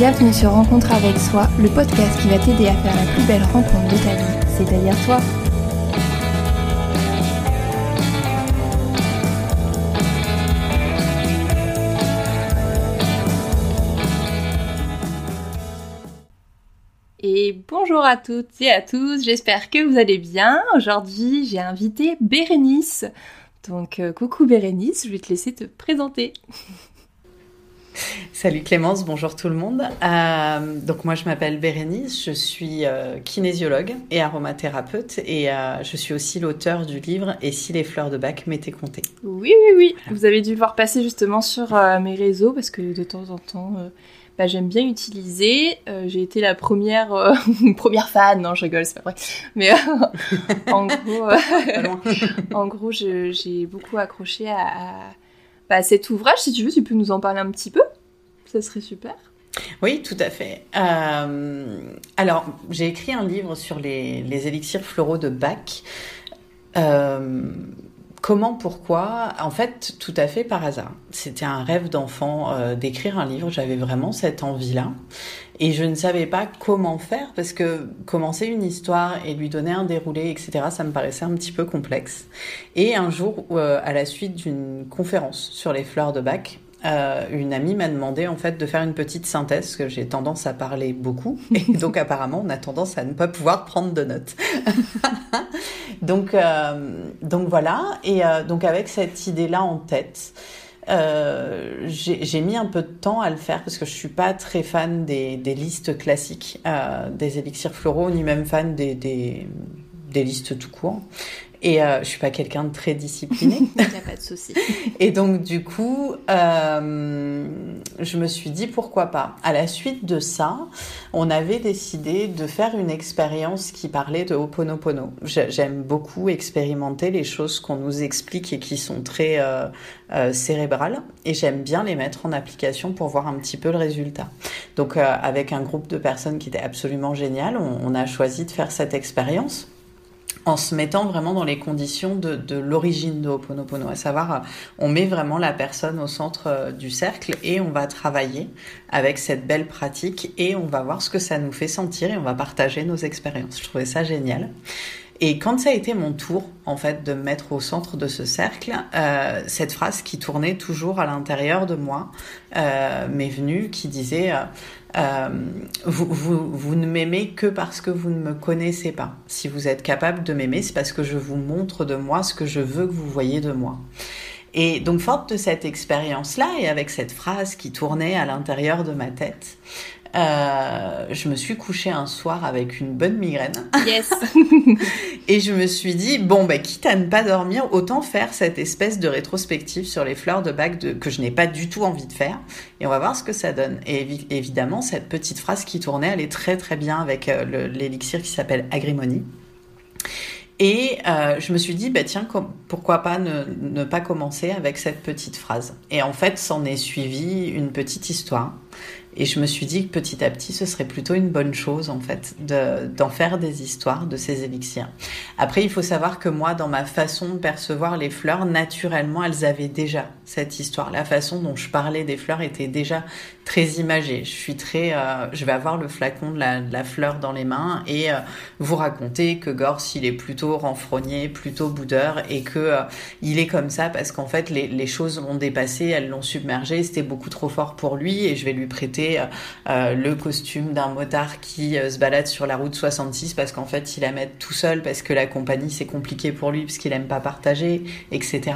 Bienvenue sur Rencontre avec soi, le podcast qui va t'aider à faire la plus belle rencontre de ta vie, c'est-à-dire toi. Et bonjour à toutes et à tous, j'espère que vous allez bien. Aujourd'hui, j'ai invité Bérénice. Donc, euh, coucou Bérénice, je vais te laisser te présenter. Salut Clémence, bonjour tout le monde. Euh, donc moi je m'appelle Bérénice, je suis euh, kinésiologue et aromathérapeute et euh, je suis aussi l'auteur du livre Et si les fleurs de bac m'étaient comptées. Oui, oui, oui. Vous avez dû le voir passer justement sur mes réseaux parce que de temps en temps bah, j'aime bien utiliser. J'ai été la première, première fan, non je rigole, c'est pas vrai. Mais en gros, en gros j'ai beaucoup accroché à bah, cet ouvrage. Si tu veux, tu peux nous en parler un petit peu. Ça serait super. Oui, tout à fait. Euh, alors, j'ai écrit un livre sur les, élixirs floraux de Bach. Euh, comment, pourquoi? En fait, tout à fait par hasard. C'était un rêve d'enfant euh, d'écrire un livre. J'avais vraiment cette envie-là. Et je ne savais pas comment faire parce que commencer une histoire et lui donner un déroulé, etc., ça me paraissait un petit peu complexe. Et un jour, à la suite d'une conférence sur les fleurs de bac, euh, une amie m'a demandé en fait de faire une petite synthèse parce que j'ai tendance à parler beaucoup et donc apparemment on a tendance à ne pas pouvoir prendre de notes. donc euh, donc voilà et donc avec cette idée là en tête, euh, j'ai mis un peu de temps à le faire parce que je suis pas très fan des, des listes classiques euh, des élixirs floraux, ni même fan des, des, des listes tout court. Et euh, je suis pas quelqu'un de très discipliné. Il n'y a pas de souci. et donc du coup, euh, je me suis dit pourquoi pas. À la suite de ça, on avait décidé de faire une expérience qui parlait de Ho'oponopono. J'aime beaucoup expérimenter les choses qu'on nous explique et qui sont très euh, euh, cérébrales, et j'aime bien les mettre en application pour voir un petit peu le résultat. Donc avec un groupe de personnes qui était absolument génial, on, on a choisi de faire cette expérience en se mettant vraiment dans les conditions de, de l'origine de Ho'oponopono, à savoir euh, on met vraiment la personne au centre euh, du cercle et on va travailler avec cette belle pratique et on va voir ce que ça nous fait sentir et on va partager nos expériences. Je trouvais ça génial. Et quand ça a été mon tour, en fait, de me mettre au centre de ce cercle, euh, cette phrase qui tournait toujours à l'intérieur de moi euh, m'est venue, qui disait euh, euh, vous, ne m'aimez que parce que vous ne me connaissez pas. Si vous êtes capable de m'aimer, c'est parce que je vous montre de moi ce que je veux que vous voyez de moi. Et donc, forte de cette expérience-là, et avec cette phrase qui tournait à l'intérieur de ma tête, euh, je me suis couchée un soir avec une bonne migraine. Yes. et je me suis dit, bon, bah, quitte à ne pas dormir, autant faire cette espèce de rétrospective sur les fleurs de bac de, que je n'ai pas du tout envie de faire. Et on va voir ce que ça donne. Et évidemment, cette petite phrase qui tournait, elle est très très bien avec euh, l'élixir qui s'appelle Agrimonie. Et euh, je me suis dit, bah tiens, pourquoi pas ne, ne, pas commencer avec cette petite phrase. Et en fait, s'en est suivi une petite histoire et je me suis dit que petit à petit, ce serait plutôt une bonne chose, en fait, d'en faire des histoires de ces élixirs. Après, il faut savoir que moi, dans ma façon de percevoir les fleurs, naturellement, elles avaient déjà cette histoire. La façon dont je parlais des fleurs était déjà très imagée. Je suis très, euh, je vais avoir le flacon de la, fleur dans les mains et euh, vous raconter que Gors, il est plutôt renfrogné, plutôt boudeur et que euh, il est comme ça parce qu'en fait, les, les choses l'ont dépassé, elles l'ont submergé, c'était beaucoup trop fort pour lui et je vais lui prêter euh, euh, le costume d'un motard qui euh, se balade sur la route 66 parce qu'en fait il aime être tout seul parce que la compagnie c'est compliqué pour lui parce qu'il aime pas partager, etc.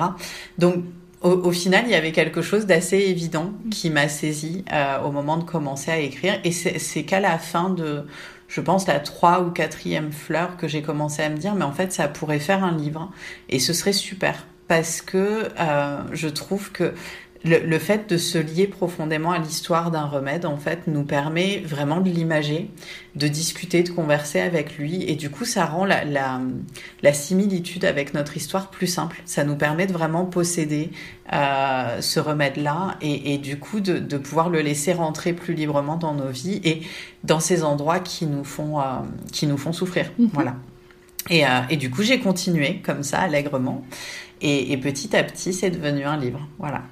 Donc au, final, il y avait quelque chose d'assez évident qui m'a saisi au moment de commencer à écrire. Et c'est qu'à la fin de, je pense, la trois ou quatrième fleur que j'ai commencé à me dire, mais en fait, ça pourrait faire un livre. Et ce serait super. Parce que je trouve que le, fait de se lier profondément à l'histoire d'un remède, en fait, nous permet vraiment de l'imager, de discuter, de converser avec lui. Et du coup, ça rend la, la, la similitude avec notre histoire plus simple. Ça nous permet de vraiment posséder euh, ce remède-là et, et, du coup de, de, pouvoir le laisser rentrer plus librement dans nos vies et dans ces endroits qui nous font, euh, qui nous font souffrir. Mm-hmm. Voilà. Et, euh, et, du coup, j'ai continué comme ça, allègrement. Et, petit à petit, c'est devenu un livre. Voilà.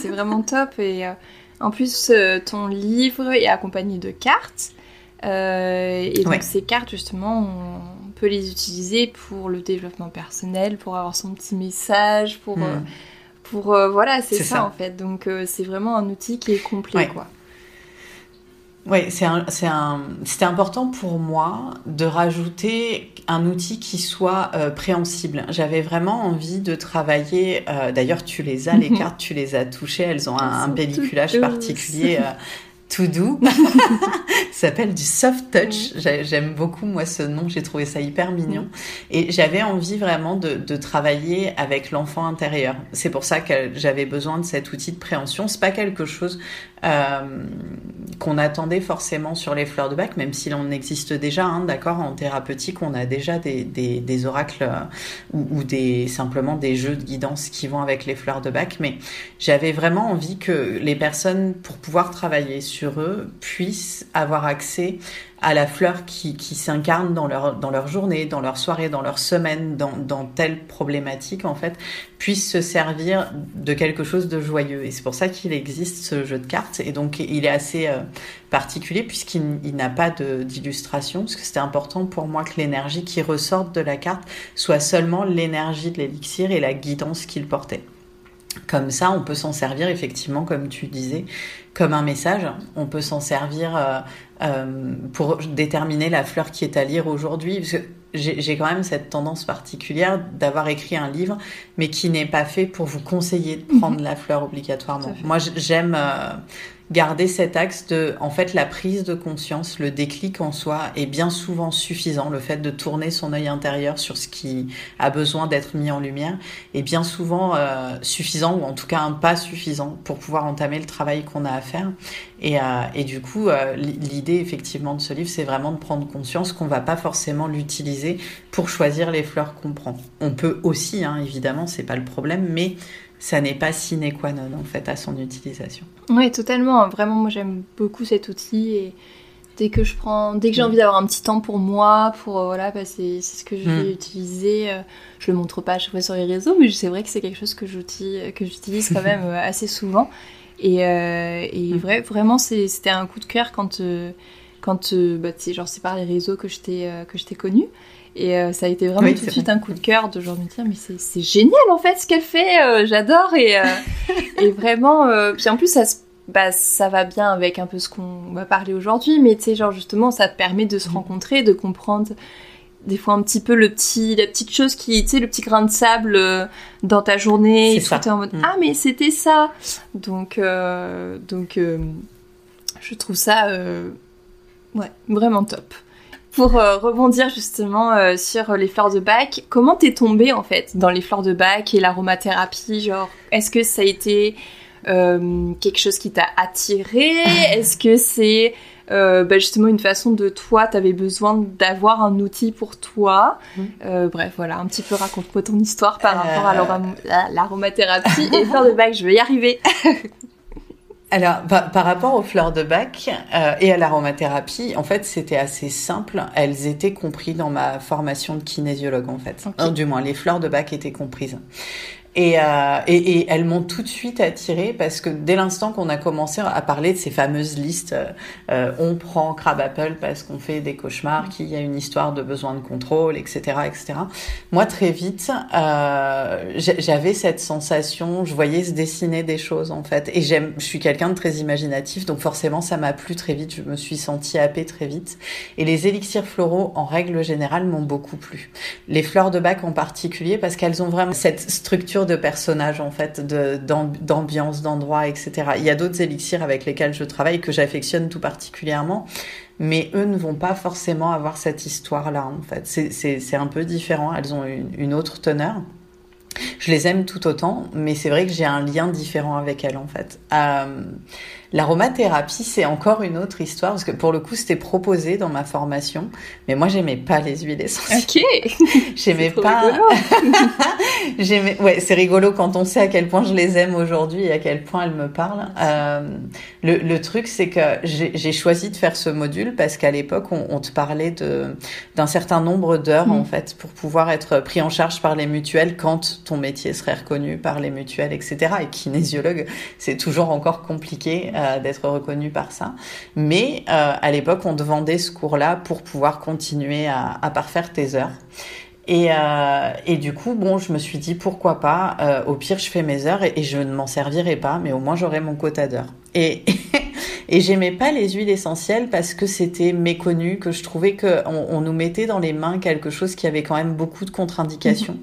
c'est vraiment top. Et euh, En plus, euh, ton livre est accompagné de cartes. Et donc ces cartes, justement, on peut les utiliser pour le développement personnel, pour avoir son petit message, pour... Hmm. pour voilà, c'est ça, en fait. Donc c'est vraiment un outil qui est complet, quoi. Oui, c'était important pour moi de rajouter un outil qui soit euh, préhensible. J'avais vraiment envie de travailler. Euh, d'ailleurs, tu les as, les cartes, tu les as touchées. Elles ont un, un pelliculage particulier. Euh, tout doux. ça s'appelle du soft touch. J'aime beaucoup moi ce nom, j'ai trouvé ça hyper mignon. Et j'avais envie vraiment de, de travailler avec l'enfant intérieur. C'est pour ça que j'avais besoin de cet outil de préhension. C'est pas quelque chose euh, qu'on attendait forcément sur les fleurs de bac, même s'il en existe déjà, hein, d'accord, en thérapeutique, on a déjà des, des, des oracles euh, ou, ou, des simplement des jeux de guidance qui vont avec les fleurs de bac, mais j'avais vraiment envie que les personnes, pour pouvoir travailler sur eux, puissent avoir accès à la fleur qui, qui s'incarne dans leur, dans leur journée, dans leur soirée, dans leur semaine, dans, dans telle problématique, en fait, puisse se servir de quelque chose de joyeux. Et c'est pour ça qu'il existe ce jeu de cartes. Et donc, il est assez euh, particulier puisqu'il n'a pas d'illustration, parce que c'était important pour moi que l'énergie qui ressorte de la carte soit seulement l'énergie de l'élixir et la guidance qu'il portait. Comme ça, on peut s'en servir effectivement, comme tu disais, comme un message. On peut s'en servir euh, pour déterminer la fleur qui est à lire aujourd'hui. J'ai quand même cette tendance particulière d'avoir écrit un livre, mais qui n'est pas fait pour vous conseiller de prendre la fleur obligatoirement. Moi, j'aime euh, garder cet axe de, en fait, la prise de conscience, le déclic en soi est bien souvent suffisant. Le fait de tourner son œil intérieur sur ce qui a besoin d'être mis en lumière est bien souvent euh, suffisant, ou en tout cas un pas suffisant pour pouvoir entamer le travail qu'on a à faire. Et, euh, et du coup, l'idée effectivement de ce livre, c'est vraiment de prendre conscience qu'on va pas forcément l'utiliser pour choisir les fleurs qu'on prend. On peut aussi, hein, évidemment, c'est pas le problème, mais ça n'est pas sine qua non en fait à son utilisation. Oui, totalement. Vraiment, moi j'aime beaucoup cet outil et dès que je prends, dès que j'ai mm. envie d'avoir un petit temps pour moi, pour euh, voilà, bah, c'est ce que je vais mm. utiliser. Euh, je le montre pas à chaque fois sur les réseaux, mais c'est vrai que c'est quelque chose que j'utilise quand même euh, assez souvent. Et, et mm. vrai, vraiment, c'était un coup de cœur quand quand bah, genre c'est par les réseaux que je t'ai que je t'ai connu. Et euh, ça a été vraiment tout de suite un coup de cœur de genre me dire mais c'est génial en fait ce qu'elle fait, euh, j'adore. Et, euh, et vraiment puis en plus ça bah, ça va bien avec un peu ce qu'on va parler aujourd'hui mais tu sais genre justement ça permet de se rencontrer, de comprendre des fois un petit peu le petit la petite chose qui tu sais le petit grain de sable dans ta journée et tout en mode mm. ah mais c'était ça. Donc donc je trouve ça ouais. Vraiment top. Pour euh, rebondir justement euh, sur les fleurs de bac, comment t'es tombée en fait dans les fleurs de bac et l'aromathérapie Genre, est-ce que ça a été euh, quelque chose qui t'a attiré Est-ce que c'est bah, justement une façon de toi, t'avais besoin d'avoir un outil pour toi? Mmh. Bref, voilà, un petit peu raconte-moi ton histoire par rapport à l'aromathérapie et fleurs de bac, je vais y arriver Alors, par, rapport aux fleurs de bac euh, et à l'aromathérapie, en fait, c'était assez simple. Elles étaient comprises dans ma formation de kinésiologue, en fait. du moins, les fleurs de bac étaient comprises. Euh, et, et, et, elles m'ont tout de suite attirée parce que dès l'instant qu'on a commencé à parler de ces fameuses listes, euh, on prend Crab Apple parce qu'on fait des cauchemars, qu'il y a une histoire de besoin de contrôle, etc., etc. Moi, très vite, euh, j'avais cette sensation, je voyais se dessiner des choses en fait. Et j'aime, je suis quelqu'un de très imaginatif, donc forcément, ça m'a plu très vite. Je me suis sentie happée très vite. Et les élixirs floraux, en règle générale, m'ont beaucoup plu. Les fleurs de bac en particulier parce qu'elles ont vraiment cette structure de personnages en fait, d'ambiance, d'endroits, etc. Il y a d'autres élixirs avec lesquels je travaille que j'affectionne tout particulièrement, mais eux ne vont pas forcément avoir cette histoire-là en fait. C'est un peu différent, elles ont une, autre teneur. Je les aime tout autant, mais c'est vrai que j'ai un lien différent avec elles en fait. Euh, L'aromathérapie, c'est encore une autre histoire parce que pour le coup, c'était proposé dans ma formation, mais moi, j'aimais pas les huiles essentielles. Ok. j'aimais pas. j'aimais. Ouais, c'est rigolo quand on sait à quel point je les aime aujourd'hui et à quel point elles me parlent. Euh, le, le, truc, c'est que j'ai choisi de faire ce module parce qu'à l'époque, on, on, te parlait de d'un certain nombre d'heures en mm. fait pour pouvoir être pris en charge par les mutuelles quand ton métier serait reconnu par les mutuelles, etc. Et kinésiologue, c'est toujours encore compliqué d'être reconnu par ça. Mais à l'époque, on te vendait ce cours-là pour pouvoir continuer à, parfaire tes heures. Et, euh, et, du coup, bon, je me suis dit pourquoi pas. Euh, au pire, je fais mes heures et, et je ne m'en servirai pas, mais au moins j'aurai mon quota d'heures. Et, et j'aimais pas les huiles essentielles parce que c'était méconnu, que je trouvais que on, nous mettait dans les mains quelque chose qui avait quand même beaucoup de contre-indications. Mhm.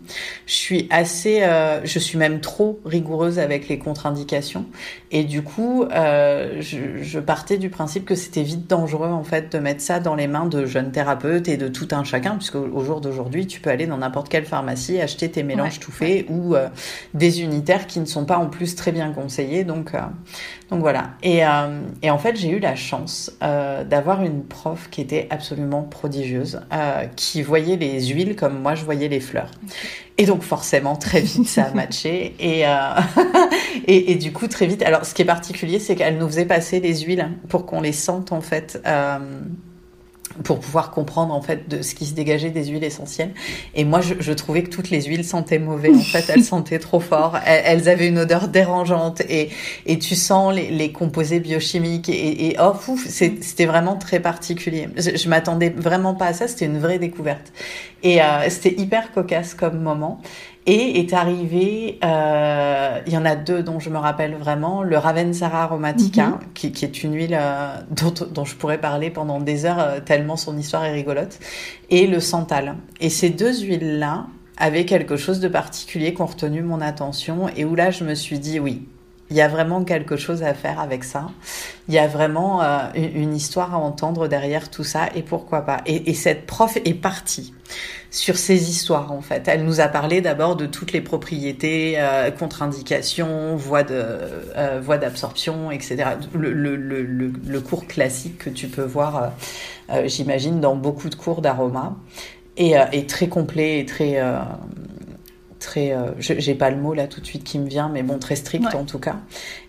Je suis assez, euh, je suis même trop rigoureuse avec les contre-indications. Et du coup, euh, je, je, partais du principe que c'était vite dangereux en fait de mettre ça dans les mains de jeunes thérapeutes et de tout un chacun, puisque au jour d'aujourd'hui, tu peux aller dans n'importe quelle pharmacie acheter tes mélanges tout faits ou euh, des unitaires qui ne sont pas en plus très bien conseillés. Donc, euh, donc voilà. Et, euh, et en fait, j'ai eu la chance euh, d'avoir une prof qui était absolument prodigieuse, euh, qui voyait les huiles comme moi je voyais les fleurs. Et donc forcément, très vite, ça a matché. Et, et, et, du coup, très vite. Alors, ce qui est particulier, c'est qu'elle nous faisait passer les huiles pour qu'on les sente en fait. Pour pouvoir comprendre en fait de ce qui se dégageait des huiles essentielles. Et moi, je, je trouvais que toutes les huiles sentaient mauvais. En fait, elles sentaient trop fort. Elles, avaient une odeur dérangeante et, et tu sens les, les composés biochimiques et, et oh fouf, c'était vraiment très particulier. Je, je m'attendais vraiment pas à ça. C'était une vraie découverte. Et euh, c'était hyper cocasse comme moment. Et est arrivé, euh, il y en a deux dont je me rappelle vraiment, le Ravensara aromatica, mm-hmm. qui, qui, est une huile euh, dont, dont, je pourrais parler pendant des heures euh, tellement son histoire est rigolote, et le santal. Et ces deux huiles-là avaient quelque chose de particulier qui ont retenu mon attention et où là je me suis dit oui, il y a vraiment quelque chose à faire avec ça. Il y a vraiment euh, une, histoire à entendre derrière tout ça et pourquoi pas. Et, et cette prof est partie sur ces histoires en fait. Elle nous a parlé d'abord de toutes les propriétés, euh, contre-indications, voies de euh, d'absorption, etc. Le, le, le, le, cours classique que tu peux voir, euh, j'imagine, dans beaucoup de cours d'aroma, et, et, très complet et très très, euh, j'ai pas le mot là tout de suite qui me vient, mais bon, très strict ouais. en tout cas.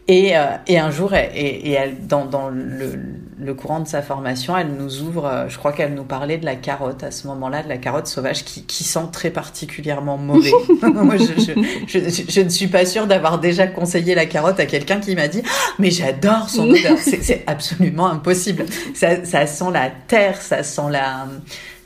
Et, euh, et un jour, et, et elle, dans, dans le, le, courant de sa formation, elle nous ouvre, euh, je crois qu'elle nous parlait de la carotte à ce moment-là, de la carotte sauvage qui, qui sent très particulièrement mauvais. Moi, je, je, je, je, ne suis pas sûre d'avoir déjà conseillé la carotte à quelqu'un qui m'a dit ah, mais j'adore son odeur. C'est absolument impossible. Ça, ça sent la terre, ça sent la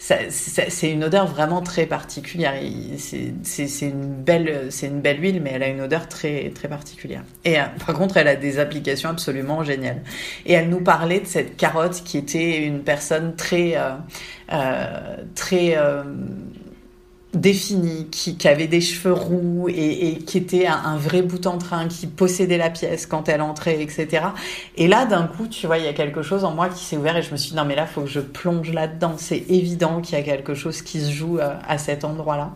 c'est une odeur vraiment très particulière. C'est une belle, c'est une belle huile, mais elle a une odeur très très particulière. Et euh, par contre, elle a des applications absolument géniales. Et elle nous parlait de cette carotte qui était une personne très euh, euh, très euh, défini, qui, avait des cheveux roux et, qui était un, un, vrai bout en train, qui possédait la pièce quand elle entrait, etc. Et là, d'un coup, tu vois, il y a quelque chose en moi qui s'est ouvert et je me suis dit, non, mais là, faut que je plonge là-dedans. C'est évident qu'il y a quelque chose qui se joue à, euh, à cet endroit-là.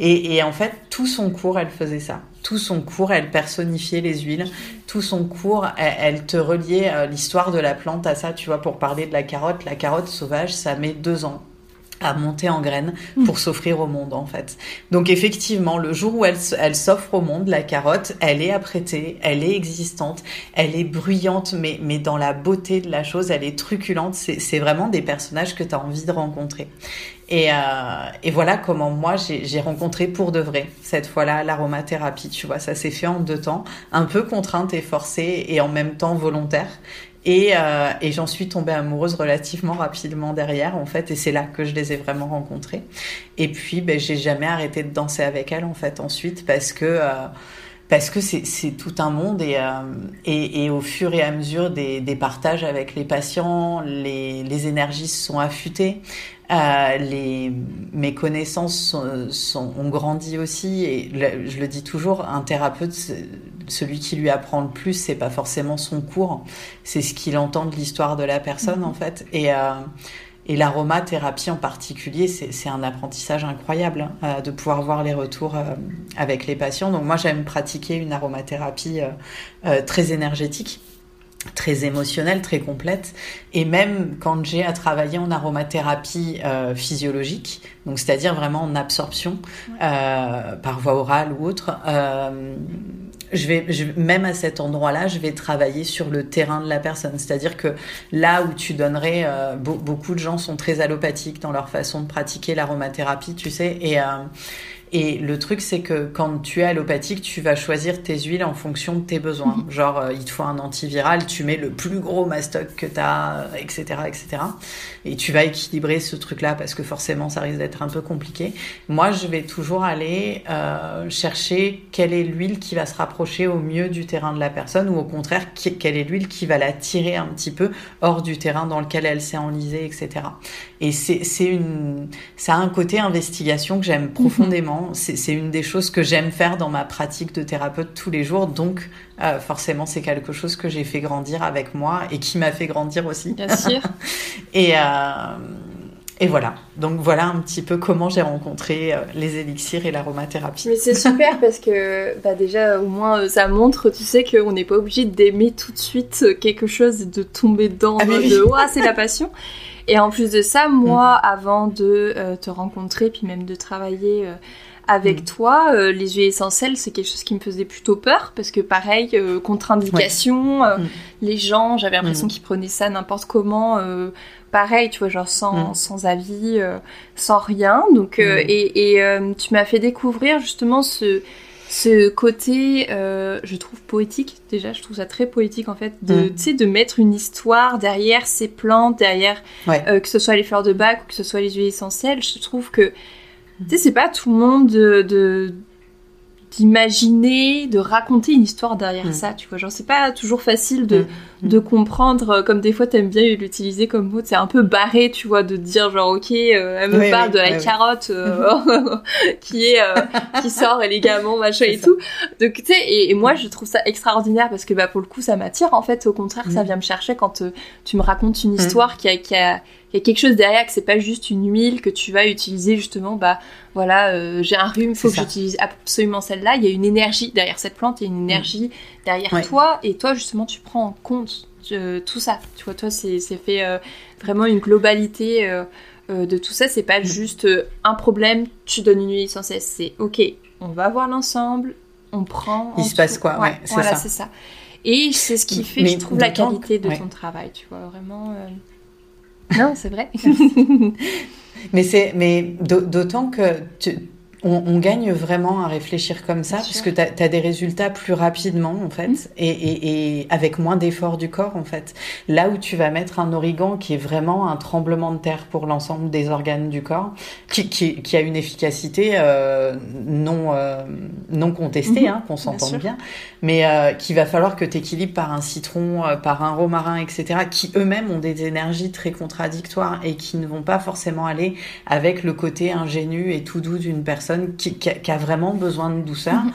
Et, et en fait, tout son cours, elle faisait ça. Tout son cours, elle personnifiait les huiles. Tout son cours, elle, elle te reliait euh, l'histoire de la plante à ça. Tu vois, pour parler de la carotte, la carotte sauvage, ça met deux ans à monter en graines pour mmh. s'offrir au monde en fait. Donc effectivement, le jour où elle, elle s'offre au monde, la carotte, elle est apprêtée, elle est existante, elle est bruyante, mais, mais dans la beauté de la chose, elle est truculente. C'est vraiment des personnages que tu as envie de rencontrer. Et, euh, et voilà comment moi j'ai rencontré pour de vrai cette fois-là l'aromathérapie. Tu vois, ça s'est fait en deux temps, un peu contrainte et forcée et en même temps volontaire. Et, euh, et j'en suis tombée amoureuse relativement rapidement derrière, en fait, et c'est là que je les ai vraiment rencontrées. Et puis, ben, j'ai jamais arrêté de danser avec elles, en fait, ensuite, parce que euh, parce que c'est tout un monde et, euh, et, au fur et à mesure des, partages avec les patients, les, énergies se sont affûtées. Mes connaissances ont grandi aussi et je le dis toujours, un thérapeute, celui qui lui apprend le plus, c'est pas forcément son cours, c'est ce qu'il entend de l'histoire de la personne en fait. Et, euh, et l'aromathérapie en particulier, c'est un apprentissage incroyable hein, de pouvoir voir les retours euh, avec les patients. Donc moi, j'aime pratiquer une aromathérapie euh, euh, très énergétique très émotionnelle, très complète. Et même quand j'ai à travailler en aromathérapie euh, physiologique, donc c'est-à-dire vraiment en absorption euh, par voie orale ou autre, euh, je vais, je, même à cet endroit-là, je vais travailler sur le terrain de la personne. C'est-à-dire que là où tu donnerais, euh, be beaucoup de gens sont très allopathiques dans leur façon de pratiquer l'aromathérapie, tu sais, et, euh, Et le truc, c'est que quand tu es allopathique, tu vas choisir tes huiles en fonction de tes besoins. Mhm. Genre, euh, il te faut un antiviral, tu mets le plus gros mastoc que tu as, etc., etc. Et tu vas équilibrer ce truc-là parce que forcément, ça risque d'être un peu compliqué. Moi, je vais toujours aller euh, chercher quelle est l'huile qui va se rapprocher au mieux du terrain de la personne ou au contraire, quelle est l'huile qui va la tirer un petit peu hors du terrain dans lequel elle s'est enlisée, etc. Et c'est une, ça a un côté investigation que j'aime mhm. C'est une des choses que j'aime faire dans ma pratique de thérapeute tous les jours. Donc, euh, forcément, c'est quelque chose que j'ai fait grandir avec moi et qui m'a fait grandir aussi. Bien sûr. et, euh, et voilà. Donc voilà un petit peu comment j'ai rencontré euh, les élixirs et l'aromathérapie. Mais c'est super parce que bah déjà au moins ça montre, tu sais, qu'on n'est pas obligé d'aimer tout de suite quelque chose et de tomber dedans ah, de c'est la passion. Et en plus de ça, moi, mm. avant de euh, te rencontrer, puis même de travailler euh, avec mm. toi, euh, les huiles essentielles, c'est quelque chose qui me faisait plutôt peur, parce que pareil, contre-indication, les gens, j'avais l'impression mm. qu'ils prenaient ça n'importe comment, pareil, tu vois, genre sans, sans avis, sans rien. Donc, et, et tu m'as fait découvrir justement ce ce côté, euh, je trouve poétique déjà, je trouve ça très poétique en fait, de, mm. de mettre une histoire derrière ces plantes, derrière euh, que ce soit les fleurs de bac ou que ce soit les huiles essentielles. Je trouve que, tu sais, c'est pas tout le monde de d'imaginer, de raconter une histoire derrière mm. ça, tu vois. Genre, c'est pas toujours facile de, mm. De comprendre, euh, comme des fois t'aimes bien l'utiliser comme mot, c'est un peu barré, tu vois, de dire genre, ok, euh, elle me parle de la carotte euh, qui est, qui sort élégamment, machin et tout. Donc, tu sais, et, moi, je trouve ça extraordinaire parce que, bah, pour le coup, ça m'attire, en fait, au contraire, ça mm. vient me chercher quand tu me racontes une histoire qui a, qui a il y a quelque chose derrière que c'est pas juste une huile que tu vas utiliser justement bah voilà euh, j'ai un rhume faut que j'utilise absolument celle-là. Il y a une énergie derrière cette plante il y a une mm. énergie derrière toi et toi justement tu prends en compte euh, tout ça. Tu vois toi c'est fait euh, vraiment une globalité de tout ça. C'est pas mm. juste un problème tu donnes une huile sans cesse. C'est ok on va voir l'ensemble on prend il se passe quoi ouais, voilà c'est ça. Et c'est ce qui fait je trouve la qualité de ton travail tu vois vraiment non, c'est vrai. mais c'est, mais d'autant que tu, on, gagne vraiment à réfléchir comme ça, puisque tu as, des résultats plus rapidement, en fait, mm. et, avec moins d'efforts du corps, en fait. Là où tu vas mettre un origan qui est vraiment un tremblement de terre pour l'ensemble des organes du corps, qui, a une efficacité euh, non, euh, non contestée, mm-hmm. hein, qu'on s'entende bien, mais euh, qu'il va falloir que tu équilibres par un citron, par un romarin, etc., qui eux-mêmes ont des énergies très contradictoires et qui ne vont pas forcément aller avec le côté ingénu et tout doux d'une personne qui, a, vraiment besoin de douceur. Mhm.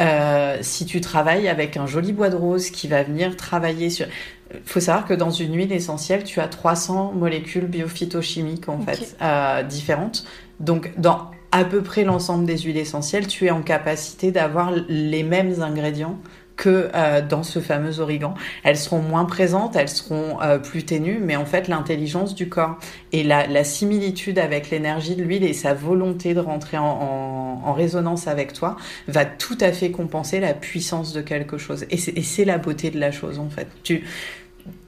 Euh, si tu travailles avec un joli bois de rose qui va venir travailler sur... Il faut savoir que dans une huile essentielle, tu as 300 molécules biophytochimiques en fait euh, différentes. Donc dans à peu près l'ensemble des huiles essentielles, tu es en capacité d'avoir les mêmes ingrédients que euh, dans ce fameux origan. Elles seront moins présentes, elles seront euh, plus ténues, mais en fait l'intelligence du corps et la, similitude avec l'énergie de l'huile et sa volonté de rentrer en, résonance avec toi va tout à fait compenser la puissance de quelque chose. Et c'est la beauté de la chose en fait. Tu,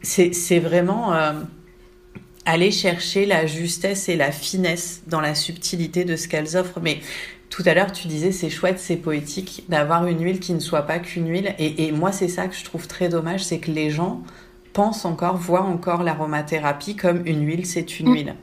c'est vraiment euh, aller chercher la justesse et la finesse dans la subtilité de ce qu'elles offrent, mais tout à l'heure, tu disais c'est chouette, c'est poétique d'avoir une huile qui ne soit pas qu'une huile. Et, moi, c'est ça que je trouve très dommage, c'est que les gens pensent encore, voient encore l'aromathérapie comme une huile, c'est une mm. huile.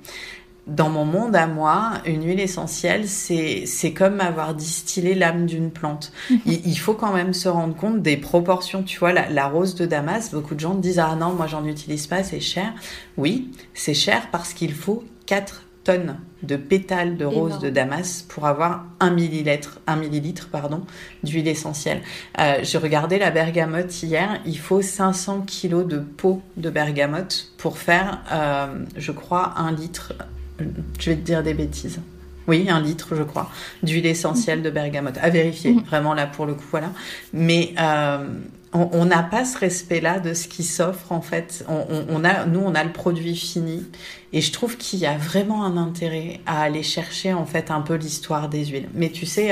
Dans mon monde à moi, une huile essentielle, c'est comme avoir distillé l'âme d'une plante. Mm-hmm. Il, faut quand même se rendre compte des proportions. Tu vois, la, la rose de Damas, beaucoup de gens disent ah non, moi j'en utilise pas, c'est cher. Oui, c'est cher parce qu'il faut 4 tonnes de pétales de rose de Damas pour avoir un millilitre, un millilitre pardon, d'huile essentielle. Euh, J'ai regardé la bergamote hier, il faut 500 kilos de peau de bergamote pour faire, euh, je crois, un litre. Je vais te dire des bêtises. Oui, un litre, je crois, d'huile essentielle de bergamote. À vérifier, mhm. vraiment là pour le coup, voilà. Mais euh, on n'a pas ce respect-là de ce qui s'offre en fait. On, a, nous, on a le produit fini, et je trouve qu'il y a vraiment un intérêt à aller chercher en fait un peu l'histoire des huiles. Mais tu sais,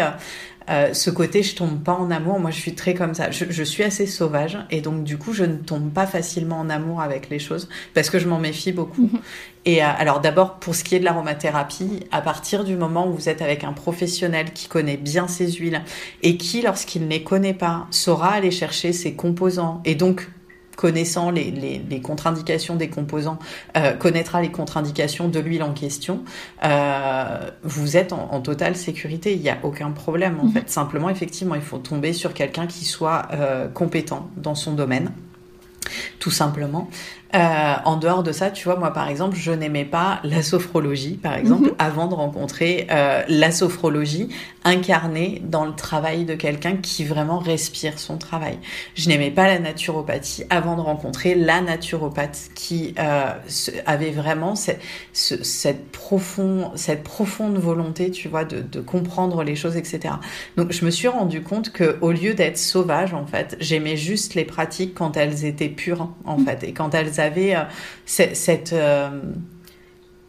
euh, ce côté je tombe pas en amour. Moi, je suis très comme ça. Je, je, suis assez sauvage et donc du coup, je ne tombe pas facilement en amour avec les choses parce que je m'en méfie beaucoup. Mhm. Et euh, alors d'abord, pour ce qui est de l'aromathérapie, à partir du moment où vous êtes avec un professionnel qui connaît bien ses huiles et qui, lorsqu'il ne les connaît pas, saura aller chercher ses composants et donc connaissant les, les, contre-indications des composants, euh, connaîtra les contre-indications de l'huile en question, euh, vous êtes en, totale sécurité. Il n'y a aucun problème en mhm. fait. Simplement, effectivement, il faut tomber sur quelqu'un qui soit euh, compétent dans son domaine tout simplement. Euh, en dehors de ça, tu vois, moi par exemple, je n'aimais pas la sophrologie, par exemple, mhm. avant de rencontrer euh, la sophrologie incarnée dans le travail de quelqu'un qui vraiment respire son travail. Je n'aimais pas la naturopathie avant de rencontrer la naturopathe qui euh, avait vraiment cette, cette, profond, cette profonde volonté, tu vois, de, de, comprendre les choses, etc. Donc je me suis rendu compte que au lieu d'être sauvage, en fait, j'aimais juste les pratiques quand elles étaient pures, en mhm. fait, et quand elles avez euh, cette, euh,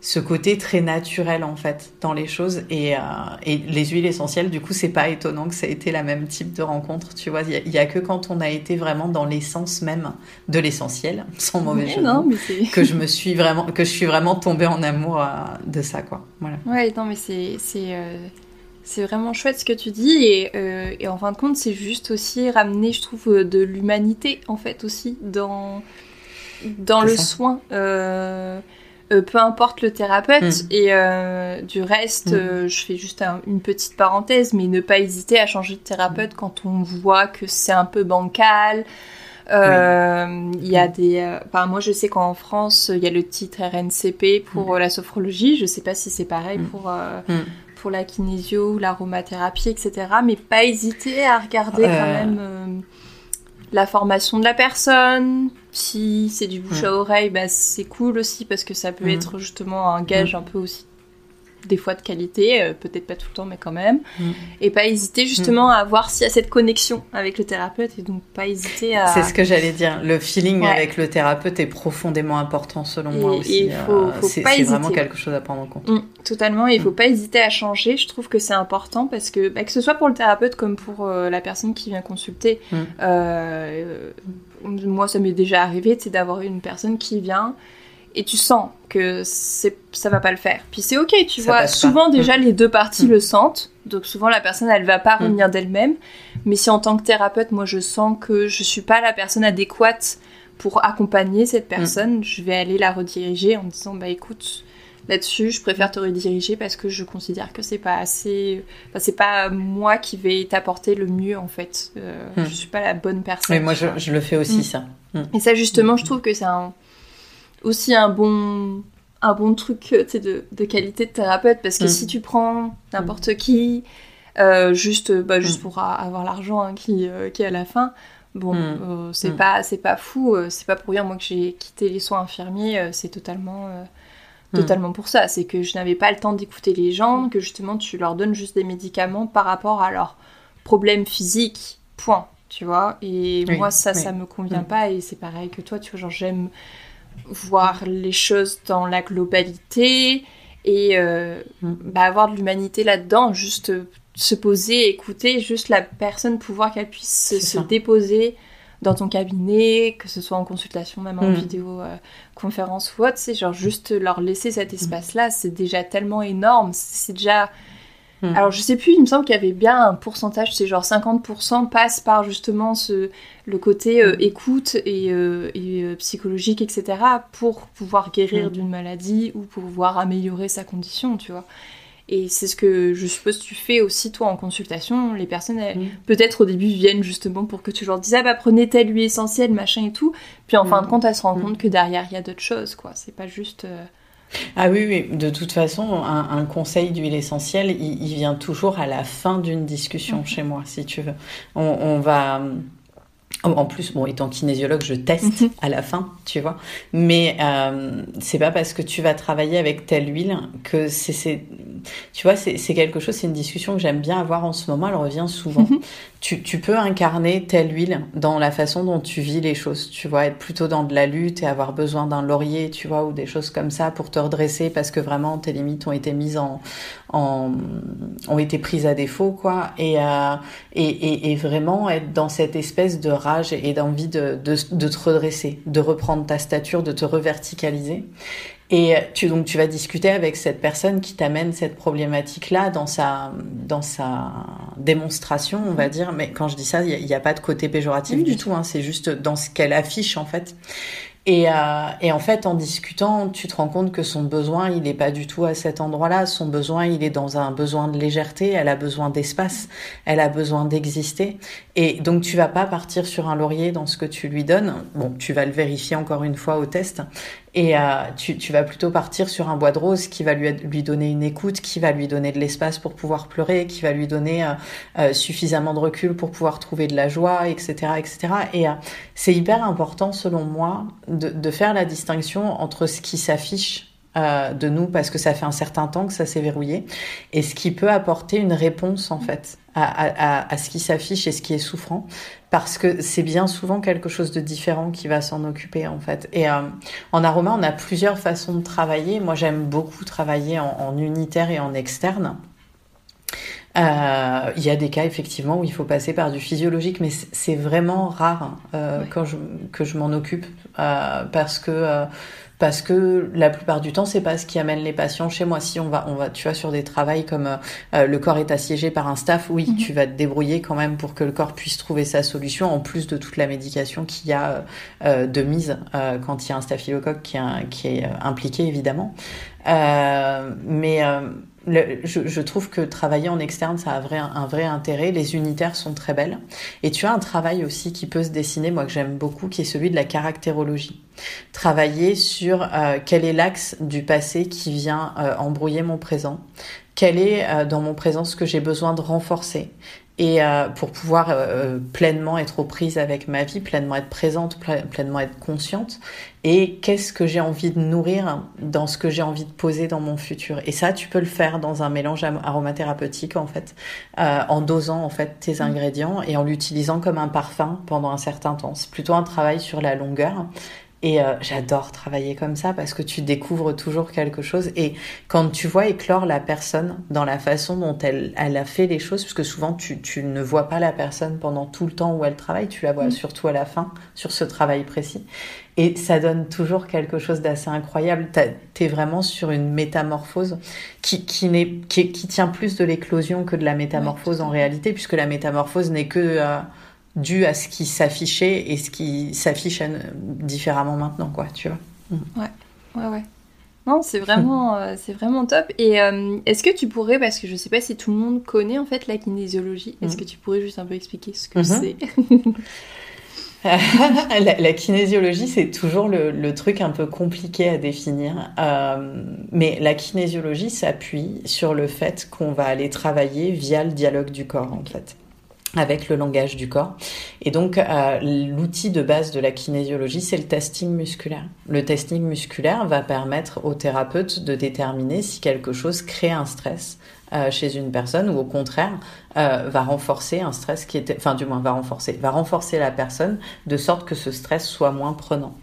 ce côté très naturel en fait dans les choses. Et, euh, et les huiles essentielles du coup c'est pas étonnant que ça ait été la même type de rencontre tu vois. Il y, a que quand on a été vraiment dans l'essence même de l'essentiel sans mauvais jeu que je me suis vraiment que je suis vraiment tombée en amour de ça quoi. Voilà. Ouais non mais c'est c'est c'est vraiment chouette ce que tu dis. Et, et en fin de compte c'est juste aussi ramener je trouve de l'humanité en fait aussi dans dans le soin. Euh, euh, peu importe le thérapeute. Mm. Et euh, du reste, mm. je fais juste une petite parenthèse, mais ne pas hésiter à changer de thérapeute quand on voit que c'est un peu bancal. Il y a des. Enfin, moi, je sais qu'en France, il y a le titre RNCP pour mm. la sophrologie. Je sais pas si c'est pareil pour pour la kinésio, l'aromathérapie, etc. Mais pas hésiter à regarder quand même la formation de la personne. Si c'est du bouche à oreille, bah, c'est cool aussi parce que ça peut être justement un gage un peu aussi des fois de qualité, euh, peut-être pas tout le temps, mais quand même. Et pas hésiter justement à voir s'il y a cette connexion avec le thérapeute et donc pas hésiter à. C'est ce que j'allais dire. Le feeling avec le thérapeute est profondément important selon moi aussi. Euh, c'est vraiment quelque chose à prendre en compte. Mm, totalement. Et il faut mm. pas hésiter à changer. Je trouve que c'est important parce que bah, que ce soit pour le thérapeute comme pour euh, la personne qui vient consulter. Mm moi ça m'est déjà arrivé, c'est d'avoir une personne qui vient et tu sens que c'est ça va pas le faire. Puis c'est ok, tu vois. Souvent déjà mm. les deux parties mm. le sentent, donc souvent la personne elle va pas mm. revenir d'elle-même. Mais si en tant que thérapeute, moi je sens que je suis pas la personne adéquate pour accompagner cette personne, je vais aller la rediriger en disant bah écoute, là-dessus, je préfère te rediriger parce que je considère que c'est pas assez. Enfin, c'est pas moi qui vais t'apporter le mieux en fait. Euh. Je suis pas la bonne personne. Mais moi, je, le fais aussi ça. Et ça, justement, je trouve que c'est aussi un bon un bon truc euh, de, de qualité de thérapeute parce que si tu prends n'importe qui euh, juste bah, juste pour avoir l'argent hein, qui qui est à la fin bon c'est pas c'est pas fou c'est pas pour rien moi que j'ai quitté les soins infirmiers c'est totalement totalement pour ça. C'est que je n'avais pas le temps d'écouter les gens, que justement tu leur donnes juste des médicaments par rapport à leurs problèmes physiques, point. Tu vois. Et moi, ça, ça me convient pas. Et c'est pareil que toi, tu vois, genre, j'aime voir les choses dans la globalité et euh, hmm. bah, avoir de l'humanité là-dedans, juste se poser, écouter, juste la personne pouvoir qu'elle puisse se, déposer dans ton cabinet, que ce soit en consultation, même en mm. vidéo euh, conférence ou autre, c'est genre juste leur laisser cet mm. espace-là, c'est déjà tellement énorme, c'est déjà... Mm. Alors je sais plus, il me semble qu'il y avait bien un pourcentage, c'est genre 50% passe par justement ce, le côté euh, écoute et, euh, et psychologique, etc. pour pouvoir guérir d'une maladie ou pour pouvoir améliorer sa condition, tu vois. Et c'est ce que je suppose tu fais aussi toi en consultation. Les personnes, peut-être au début, viennent justement pour que tu leur dises ah bah prenez telle huile essentielle, machin et tout. Puis en fin de compte, elles se rendent compte que derrière il y a d'autres choses, quoi. C'est pas juste. Ah oui, oui, de toute façon, un, conseil d'huile essentielle, il, vient toujours à la fin d'une discussion chez moi, si tu veux. On, va En plus, bon, étant kinésiologue, je teste mhm. à la fin, tu vois. Mais euh, c'est pas parce que tu vas travailler avec telle huile que c'est, tu vois, c'est quelque chose, c'est une discussion que j'aime bien avoir en ce moment. Elle revient souvent. Tu, tu, peux incarner telle huile dans la façon dont tu vis les choses. Tu vois, être plutôt dans de la lutte et avoir besoin d'un laurier, tu vois, ou des choses comme ça pour te redresser parce que vraiment tes limites ont été mises en, en ont été prises à défaut, quoi. Et, euh, et, et, et, vraiment être dans cette espèce de rage et d'envie de, de, de te redresser, de reprendre ta stature, de te reverticaliser. Et tu, donc, tu vas discuter avec cette personne qui t'amène cette problématique-là dans sa, dans sa démonstration, on va dire. Mais quand je dis ça, il n'y a, pas de côté péjoratif du tout. Hein, c'est juste dans ce qu'elle affiche, en fait. Et, euh, et, en fait, en discutant, tu te rends compte que son besoin, il n'est pas du tout à cet endroit-là. Son besoin, il est dans un besoin de légèreté. Elle a besoin d'espace. Elle a besoin d'exister. Et donc, tu vas pas partir sur un laurier dans ce que tu lui donnes. Bon, tu vas le vérifier encore une fois au test. Et euh, tu, tu, vas plutôt partir sur un bois de rose qui va lui, lui donner une écoute, qui va lui donner de l'espace pour pouvoir pleurer, qui va lui donner euh, euh suffisamment de recul pour pouvoir trouver de la joie, etc., etc. Et euh, c'est hyper important, selon moi, de, de, faire la distinction entre ce qui s'affiche euh, de nous parce que ça fait un certain temps que ça s'est verrouillé et ce qui peut apporter une réponse en fait à, à, à ce qui s'affiche et ce qui est souffrant parce que c'est bien souvent quelque chose de différent qui va s'en occuper en fait. Et euh, en aroma, on a plusieurs façons de travailler. Moi, j'aime beaucoup travailler en, en, unitaire et en externe. Euh, il y a des cas effectivement où il faut passer par du physiologique, mais c'est vraiment rare euh, quand je, que je m'en occupe parce que parce que la plupart du temps c'est pas ce qui amène les patients chez moi si on va on va tu vois sur des travails comme euh, euh, le corps est assiégé par un staff oui mhm. tu vas te débrouiller quand même pour que le corps puisse trouver sa solution en plus de toute la médication qu'il y a euh, de mise quand il y a un staphylocoque qui, qui est impliqué évidemment mais je, je, trouve que travailler en externe, ça a vrai, un vrai intérêt. Les unitaires sont très belles. Et tu as un travail aussi qui peut se dessiner, moi que j'aime beaucoup, qui est celui de la caractérologie. Travailler sur euh, quel est l'axe du passé qui vient euh, embrouiller mon présent. Quel est euh, dans mon présent ce que j'ai besoin de renforcer et euh, pour pouvoir euh, euh, pleinement être aux prises avec ma vie, pleinement être présente, pleinement être consciente, et qu'est-ce que j'ai envie de nourrir dans ce que j'ai envie de poser dans mon futur? Et ça, tu peux le faire dans un mélange aromathérapeutique en fait, en dosant en fait tes ingrédients et en l'utilisant comme un parfum pendant un certain temps. C'est plutôt un travail sur la longueur et euh, j'adore travailler comme ça parce que tu découvres toujours quelque chose. Et quand tu vois éclore la personne dans la façon dont elle, elle a fait les choses, parce que souvent tu, tu ne vois pas la personne pendant tout le temps où elle travaille, tu la vois mm. surtout à la fin sur ce travail précis. Et ça donne toujours quelque chose d'assez incroyable. Tu es vraiment sur une métamorphose qui, qui, qui, qui tient plus de l'éclosion que de la métamorphose en réalité, puisque la métamorphose n'est que... Euh, dû à ce qui s'affichait et ce qui s'affiche différemment maintenant, quoi, tu vois. Mm. Ouais, ouais, ouais. Non, c'est vraiment, euh, c'est vraiment top. Et euh, est-ce que tu pourrais, parce que je sais pas si tout le monde connaît en fait la kinésiologie, est-ce mm. que tu pourrais juste un peu expliquer ce que mm-hmm. c'est? La, kinésiologie, c'est toujours le, truc un peu compliqué à définir. Euh, mais la kinésiologie s'appuie sur le fait qu'on va aller travailler via le dialogue du corps, en fait avec le langage du corps. Et donc, euh, l'outil de base de la kinésiologie, c'est le testing musculaire. Le testing musculaire va permettre au thérapeute de déterminer si quelque chose crée un stress euh, chez une personne ou au contraire euh, va renforcer un stress qui était, enfin du moins va renforcer, va renforcer la personne de sorte que ce stress soit moins prenant.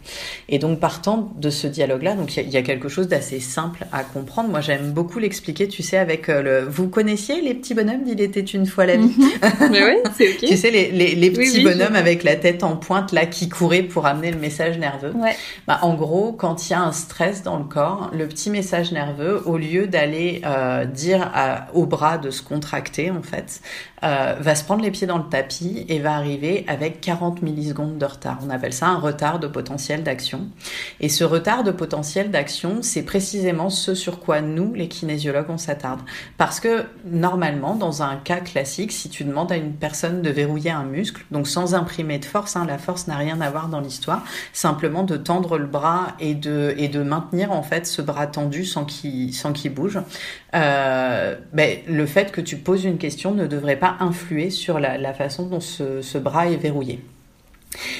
Et donc partant de ce dialogue-là, donc il y, y, a quelque chose d'assez simple à comprendre. Moi j'aime beaucoup l'expliquer, tu sais, avec euh, le. Vous connaissiez les petits bonhommes d'Il était une fois la vie? Mhm. Mais oui, c'est ok. tu sais les, les, les petits bonhommes avec la tête en pointe là qui couraient pour amener le message nerveux. Ouais. Bah, en gros, quand il y a un stress dans le corps, le petit message nerveux, au lieu d'aller euh, dire à, au bras de se contracter en fait, euh, va se prendre les pieds dans le tapis et va arriver avec 40 millisecondes de retard. On appelle ça un retard de potentiel d'action. Et ce retard de potentiel d'action, c'est précisément ce sur quoi nous, les kinésiologues, on s'attarde. Parce que normalement, dans un cas classique, si tu demandes à une personne de verrouiller un muscle, donc sans imprimer de force, hein, la force n'a rien à voir dans l'histoire, simplement de tendre le bras et de, et de maintenir en fait ce bras tendu sans qu'il sans qu'il bouge, euh, ben, le fait que tu poses une question ne devrait pas influer sur la, façon dont ce, bras est verrouillé.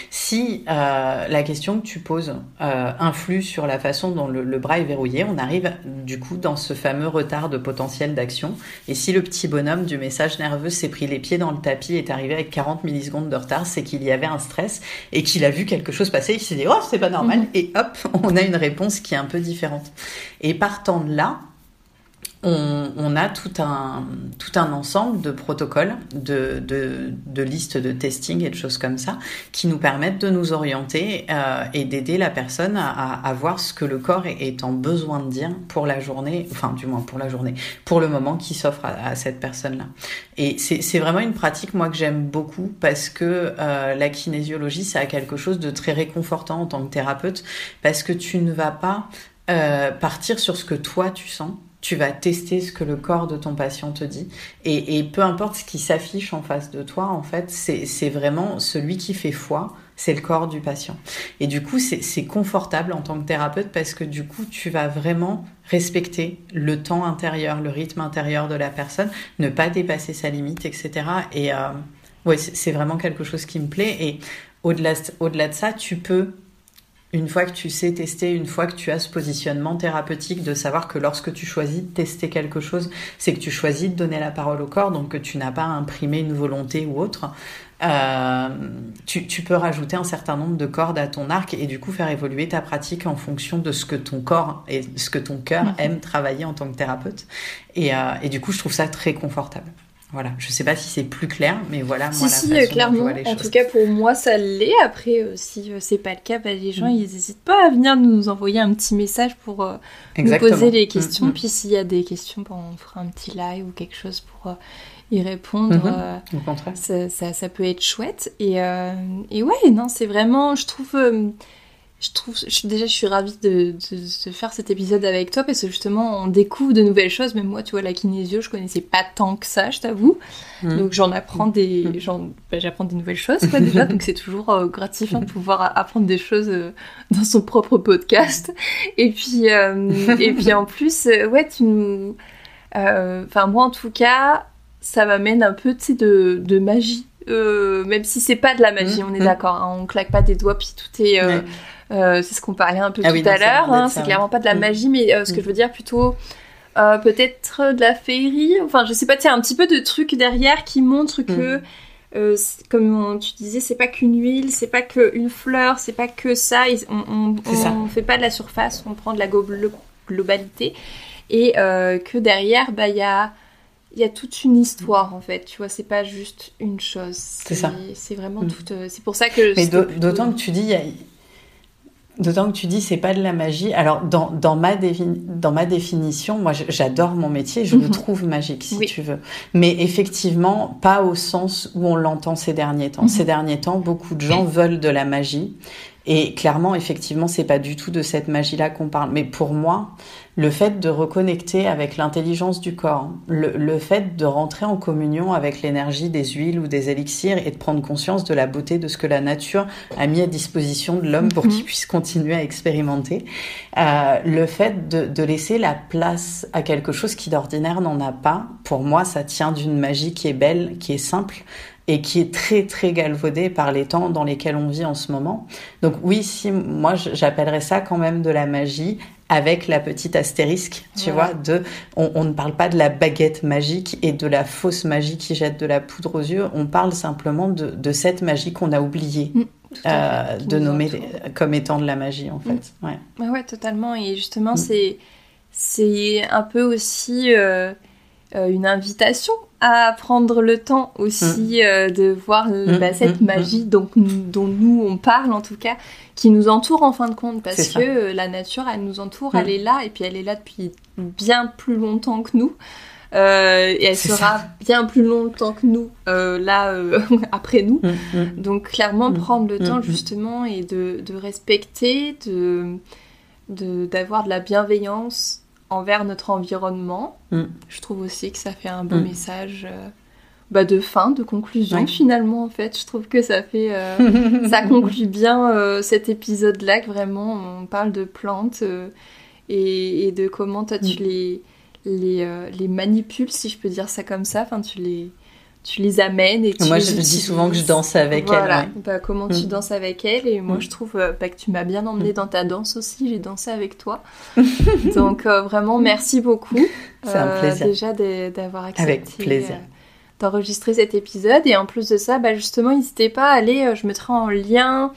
si euh, la question que tu poses euh, influe sur la façon dont le, le, bras est verrouillé, on arrive du coup dans ce fameux retard de potentiel d'action. Et si le petit bonhomme du message nerveux s'est pris les pieds dans le tapis et est arrivé avec 40 millisecondes de retard, c'est qu'il y avait un stress et qu'il a vu quelque chose passer, il s'est dit oh c'est pas normal, mhm. et hop, on a une réponse qui est un peu différente. Et partant de là, on, a tout un, tout un ensemble de protocoles, de, de, de, listes de testing et de choses comme ça, qui nous permettent de nous orienter euh, et d'aider la personne à, à, voir ce que le corps est, en besoin de dire pour la journée, enfin du moins pour la journée, pour le moment qui s'offre à, cette personne-là. Et c'est vraiment une pratique, moi, que j'aime beaucoup parce que euh, la kinésiologie, ça a quelque chose de très réconfortant en tant que thérapeute, parce que tu ne vas pas euh, partir sur ce que toi tu sens tu vas tester ce que le corps de ton patient te dit. Et, peu importe ce qui s'affiche en face de toi, en fait, c'est vraiment celui qui fait foi, c'est le corps du patient. Et du coup, c'est confortable en tant que thérapeute parce que du coup, tu vas vraiment respecter le temps intérieur, le rythme intérieur de la personne, ne pas dépasser sa limite, etc. Et euh, ouais, c'est vraiment quelque chose qui me plaît. Et au-delà au -delà de ça, tu peux une fois que tu sais tester, une fois que tu as ce positionnement thérapeutique de savoir que lorsque tu choisis de tester quelque chose, c'est que tu choisis de donner la parole au corps, donc que tu n'as pas imprimé une volonté ou autre, euh, tu, tu, peux rajouter un certain nombre de cordes à ton arc et du coup faire évoluer ta pratique en fonction de ce que ton corps et ce que ton cœur mhm. aime travailler en tant que thérapeute. Et, euh, et du coup, je trouve ça très confortable. Voilà, je sais pas si c'est plus clair, mais voilà. Si, si, euh, clairement. En tout cas, pour moi, ça l'est. Après, euh, si euh, c'est pas le cas, bah, les gens, mm. ils n'hésitent pas à venir nous envoyer un petit message pour nous poser les questions. Mm. Puis s'il y a des questions, bah, on fera un petit live ou quelque chose pour y répondre. Mm-hmm. Au contraire. Ça, ça, peut être chouette. Et, et ouais, non, c'est vraiment, je trouve je trouve, déjà, je suis ravie de, de, faire cet épisode avec toi parce que justement, on découvre de nouvelles choses. Même moi, tu vois, la kinésio, je connaissais pas tant que ça, je t'avoue. Mmh. Donc, j'en apprends des, mmh. bah, j'apprends des nouvelles choses, quoi, déjà. donc, c'est toujours euh, gratifiant de pouvoir apprendre des choses euh, dans son propre podcast. Et puis, euh, et puis, en plus, ouais, tu nous, enfin, moi, en tout cas, ça m'amène un peu, tu sais, de, de magie. même si c'est pas de la magie, mmh. on est d'accord. Hein, on claque pas des doigts puis tout est. Euh, c'est ce qu'on parlait un peu ah tout à l'heure. Hein, c'est clairement pas de la mm. magie, mais euh, ce que mm. je veux dire plutôt euh, peut-être de la féerie. Enfin, je sais pas, tu un petit peu de trucs derrière qui montrent que, mm. euh, comme tu disais, c'est pas qu'une huile, c'est pas qu'une fleur, c'est pas que ça. On, on, fait pas de la surface, on prend de la globalité. Et que derrière, bah, il y a y a toute une histoire en fait, tu vois, c'est pas juste une chose. C'est ça. C'est vraiment tout. c'est pour ça que. Mais d'autant que tu dis, D'autant que tu dis c'est pas de la magie. Alors dans, dans, ma, dans ma définition, moi j'adore mon métier, je le mhm. trouve magique si tu veux. Mais effectivement, pas au sens où on l'entend ces derniers temps. Mhm. Ces derniers temps, beaucoup de gens veulent de la magie. Et clairement, effectivement, c'est pas du tout de cette magie-là qu'on parle. Mais pour moi, le fait de reconnecter avec l'intelligence du corps, le, fait de rentrer en communion avec l'énergie des huiles ou des élixirs et de prendre conscience de la beauté de ce que la nature a mis à disposition de l'homme pour mhm. qu'il puisse continuer à expérimenter, euh, le fait de, de, laisser la place à quelque chose qui d'ordinaire n'en a pas, pour moi, ça tient d'une magie qui est belle, qui est simple, et qui est très très galvaudée par les temps dans lesquels on vit en ce moment. Donc oui, si moi j'appellerais ça quand même de la magie avec la petite astérisque, tu vois, de on, ne parle pas de la baguette magique et de la fausse magie qui jette de la poudre aux yeux, on parle simplement de, de cette magie qu'on a oubliée. Mm, euh, de nommer comme étant de la magie en fait. Mm. Ouais. ouais. totalement. Et justement, mm. c'est c'est un peu aussi euh, euh, une invitation à prendre le temps aussi euh, de voir bah, cette magie dont, dont nous on parle en tout cas qui nous entoure en fin de compte, parce que euh, la nature, elle nous entoure, elle mm. est là, et puis elle est là depuis bien plus longtemps que nous. Euh, et elle sera bien plus longtemps que nous, là, après nous. Mm, mm. Donc clairement, prendre le temps justement et de, de respecter, de d'avoir de, la bienveillance envers notre environnement. Je trouve aussi que ça fait un beau message bah, de fin, de conclusion finalement en fait. Je trouve que ça fait, euh, ça conclut bien euh, cet épisode-là, que vraiment on parle de plantes euh, et, de comment toi tu mm. les, les, les manipules, si je peux dire ça comme ça. Enfin, tu les, tu les amènes et tu Moi, les je dis utilises. souvent que je danse avec Voilà. elle. ouais. Bah, comment tu Mm. danses avec elle et moi Mm. je trouve euh, bah, que tu m'as bien emmené Mm. dans ta danse aussi. J'ai dansé avec toi. Donc euh, vraiment merci beaucoup. C'est un euh, plaisir. déjà d'avoir accepté Avec plaisir. euh, d'enregistrer cet épisode et en plus de ça, bah, justement n'hésitez pas à aller. je mettrai en lien.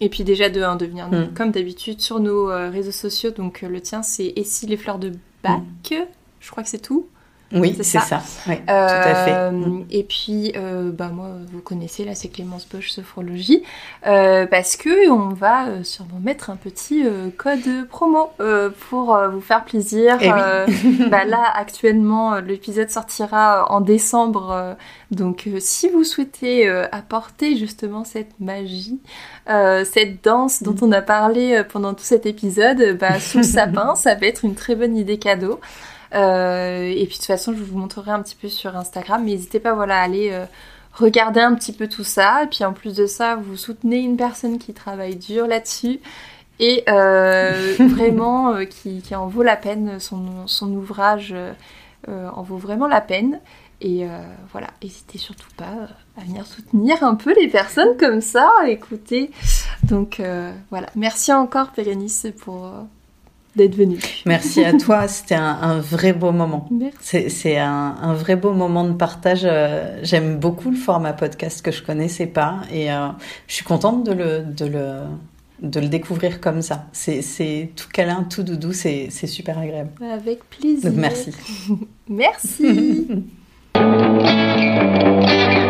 Et puis déjà de, hein, de venir Mm. comme d'habitude sur nos réseaux sociaux. Donc le tien c'est Et si les fleurs de bac Je crois que c'est tout. Oui, C'est ça. tout à fait. Euh, Mm. Et puis, euh, bah moi, vous connaissez, là, c'est Clémence Bosch Sophrologie, euh, parce que on va sûrement mettre un petit code promo euh, pour vous faire plaisir. Eh oui. Bah là, actuellement, l'épisode sortira en décembre, donc si vous souhaitez apporter justement cette magie, euh, cette danse dont on a parlé pendant tout cet épisode, bah, sous le sapin, ça va être une très bonne idée cadeau. Euh, et puis de toute façon, je vous montrerai un petit peu sur Instagram. Mais n'hésitez pas voilà, à aller euh, regarder un petit peu tout ça. Et puis en plus de ça, vous soutenez une personne qui travaille dur là-dessus. Et euh, vraiment, euh, qui, qui en vaut la peine, son, son ouvrage euh, en vaut vraiment la peine. Et voilà, n'hésitez surtout pas à venir soutenir un peu les personnes comme ça, écoutez. Donc voilà, merci encore Pérénice pour d'être venue. Merci à toi, c'était un, un vrai beau moment. C'est un, un vrai beau moment de partage. euh, J'aime beaucoup le format podcast que je connaissais pas et euh, je suis contente de le, de le, de le découvrir comme ça. C'est tout câlin, tout doudou, c'est c'est super agréable. Avec plaisir. Donc merci. Merci.